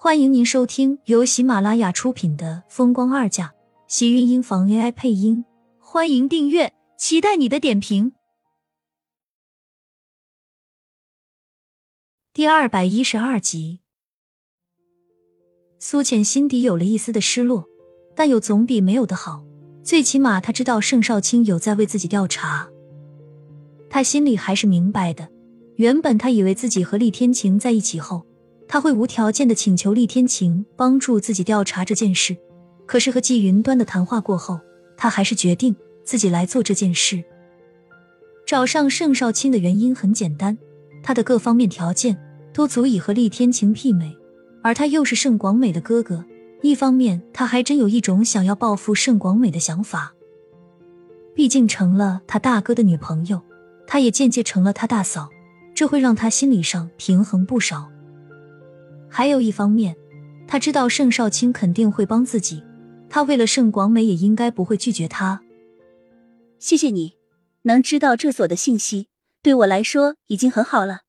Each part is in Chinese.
欢迎您收听由喜马拉雅出品的《风光二嫁》，喜运音房 AI 配音。欢迎订阅，期待你的点评。第二百一十二集，苏浅心底有了一丝的失落，但有总比没有的好。最起码他知道盛少卿有在为自己调查，他心里还是明白的。原本他以为自己和厉天晴在一起后。他会无条件的请求厉天晴帮助自己调查这件事，可是和季云端的谈话过后，他还是决定自己来做这件事。找上盛少卿的原因很简单，他的各方面条件都足以和厉天晴媲美，而他又是盛广美的哥哥，一方面他还真有一种想要报复盛广美的想法。毕竟成了他大哥的女朋友，他也间接成了他大嫂，这会让他心理上平衡不少。还有一方面，他知道盛少卿肯定会帮自己，他为了盛广美也应该不会拒绝他。谢谢你，能知道这所的信息，对我来说已经很好了。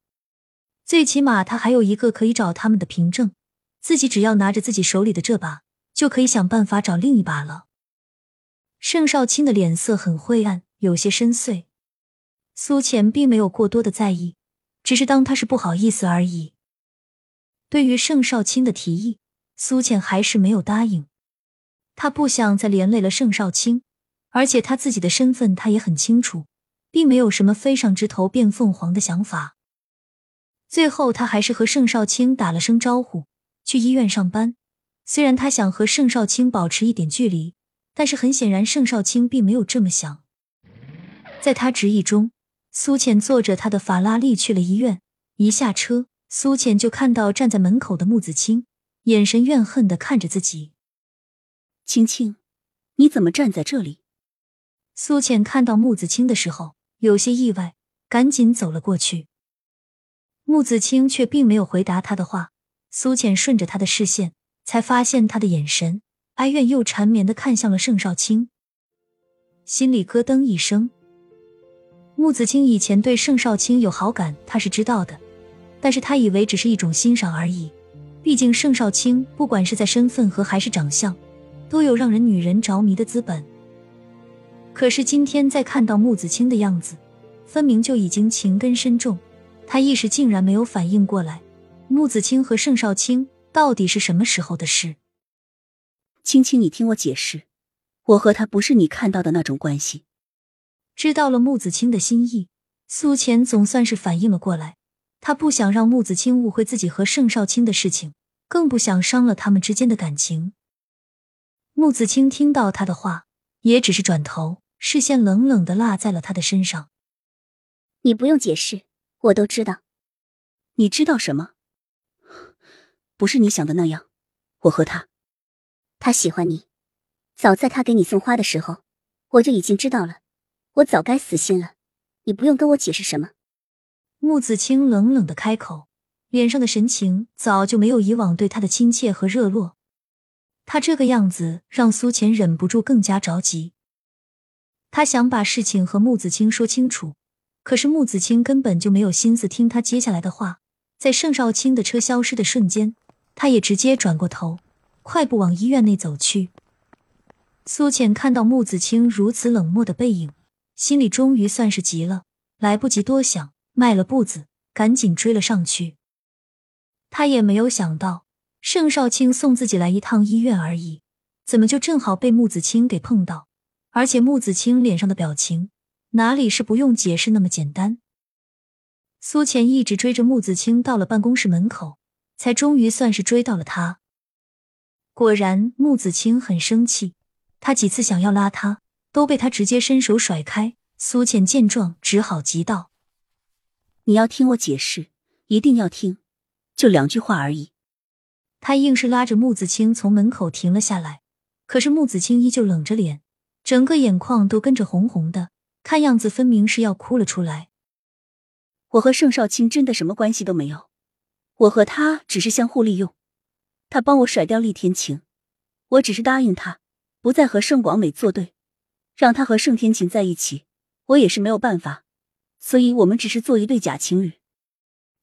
最起码他还有一个可以找他们的凭证，自己只要拿着自己手里的这把，就可以想办法找另一把了。盛少卿的脸色很灰暗，有些深邃。苏浅并没有过多的在意，只是当他是不好意思而已。对于盛少卿的提议，苏浅还是没有答应。他不想再连累了盛少卿，而且他自己的身份他也很清楚，并没有什么飞上枝头变凤凰的想法。最后，他还是和盛少卿打了声招呼，去医院上班。虽然他想和盛少卿保持一点距离，但是很显然，盛少卿并没有这么想。在他执意中，苏浅坐着他的法拉利去了医院。一下车。苏浅就看到站在门口的穆子清，眼神怨恨的看着自己。青青，你怎么站在这里？苏浅看到穆子清的时候，有些意外，赶紧走了过去。穆子清却并没有回答他的话。苏浅顺着他的视线，才发现他的眼神哀怨又缠绵的看向了盛少卿，心里咯噔一声。穆子清以前对盛少卿有好感，他是知道的。但是他以为只是一种欣赏而已，毕竟盛少卿不管是在身份和还是长相，都有让人女人着迷的资本。可是今天再看到穆子清的样子，分明就已经情根深重，他一时竟然没有反应过来，穆子清和盛少卿到底是什么时候的事？青青，你听我解释，我和他不是你看到的那种关系。知道了穆子清的心意，苏浅总算是反应了过来。他不想让穆子清误会自己和盛少卿的事情，更不想伤了他们之间的感情。穆子清听到他的话，也只是转头，视线冷冷的落在了他的身上。你不用解释，我都知道。你知道什么？不是你想的那样。我和他，他喜欢你。早在他给你送花的时候，我就已经知道了。我早该死心了。你不用跟我解释什么。穆子清冷冷的开口，脸上的神情早就没有以往对他的亲切和热络。他这个样子让苏浅忍不住更加着急。他想把事情和穆子清说清楚，可是穆子清根本就没有心思听他接下来的话。在盛少卿的车消失的瞬间，他也直接转过头，快步往医院内走去。苏浅看到穆子清如此冷漠的背影，心里终于算是急了，来不及多想。迈了步子，赶紧追了上去。他也没有想到，盛少卿送自己来一趟医院而已，怎么就正好被穆子清给碰到？而且穆子清脸上的表情，哪里是不用解释那么简单？苏浅一直追着穆子清到了办公室门口，才终于算是追到了他。果然，穆子清很生气，他几次想要拉他，都被他直接伸手甩开。苏浅见状，只好急道。你要听我解释，一定要听，就两句话而已。他硬是拉着穆子清从门口停了下来，可是穆子清依旧冷着脸，整个眼眶都跟着红红的，看样子分明是要哭了出来。我和盛少卿真的什么关系都没有，我和他只是相互利用。他帮我甩掉厉天晴，我只是答应他不再和盛广美作对，让他和盛天晴在一起，我也是没有办法。所以我们只是做一对假情侣。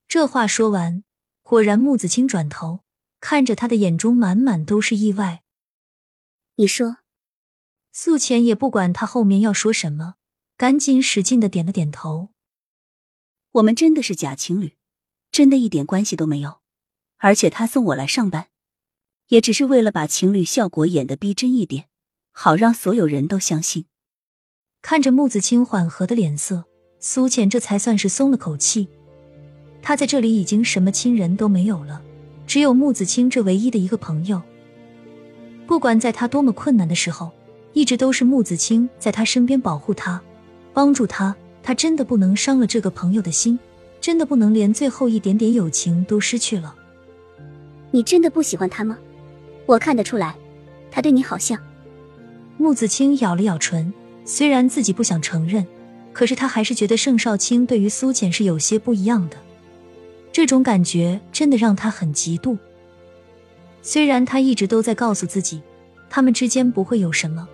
这话说完，果然木子清转头看着他的眼中满满都是意外。你说，素浅也不管他后面要说什么，赶紧使劲的点了点头。我们真的是假情侣，真的一点关系都没有。而且他送我来上班，也只是为了把情侣效果演得逼真一点，好让所有人都相信。看着木子清缓和的脸色，苏浅这才算是松了口气。他在这里已经什么亲人都没有了，只有穆子清这唯一的一个朋友。不管在他多么困难的时候，一直都是穆子清在他身边保护他，帮助他。他真的不能伤了这个朋友的心，真的不能连最后一点点友情都失去了。你真的不喜欢他吗？我看得出来，他对你好像……穆子清咬了咬唇，虽然自己不想承认，可是他还是觉得盛少卿对于苏浅是有些不一样的。这种感觉真的让他很嫉妒。虽然他一直都在告诉自己，他们之间不会有什么，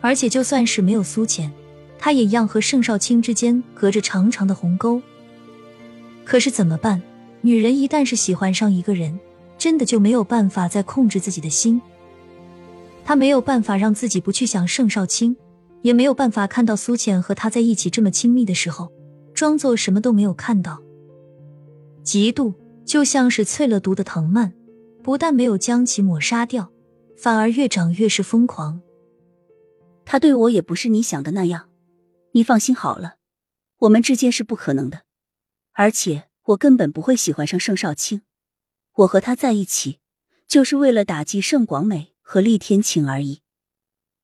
而且就算是没有苏浅。他也一样和盛少卿之间隔着长长的鸿沟，可是怎么办？女人一旦是喜欢上一个人，真的就没有办法再控制自己的心。他没有办法让自己不去想盛少卿，也没有办法看到苏浅和他在一起这么亲密的时候，装作什么都没有看到。嫉妒就像是淬了毒的藤蔓，不但没有将其抹杀掉，反而越长越是疯狂。他对我也不是你想的那样。你放心好了，我们之间是不可能的，而且我根本不会喜欢上盛少卿。我和他在一起，就是为了打击盛广美和厉天晴而已。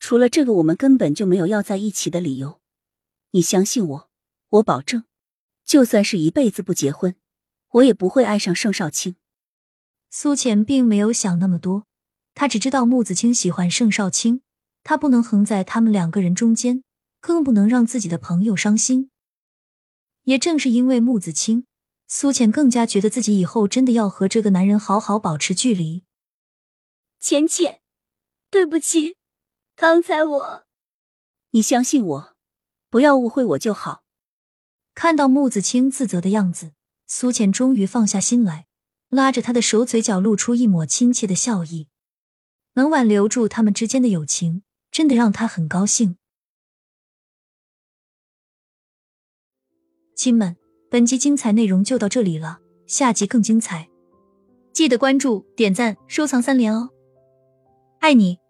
除了这个，我们根本就没有要在一起的理由。你相信我，我保证，就算是一辈子不结婚，我也不会爱上盛少卿。苏浅并没有想那么多，他只知道穆子清喜欢盛少卿，他不能横在他们两个人中间。更不能让自己的朋友伤心。也正是因为穆子清，苏浅更加觉得自己以后真的要和这个男人好好保持距离。浅浅，对不起，刚才我……你相信我，不要误会我就好。看到穆子清自责的样子，苏浅终于放下心来，拉着他的手，嘴角露出一抹亲切的笑意。能挽留住他们之间的友情，真的让他很高兴。亲们，本集精彩内容就到这里了，下集更精彩，记得关注、点赞、收藏三连哦！爱你。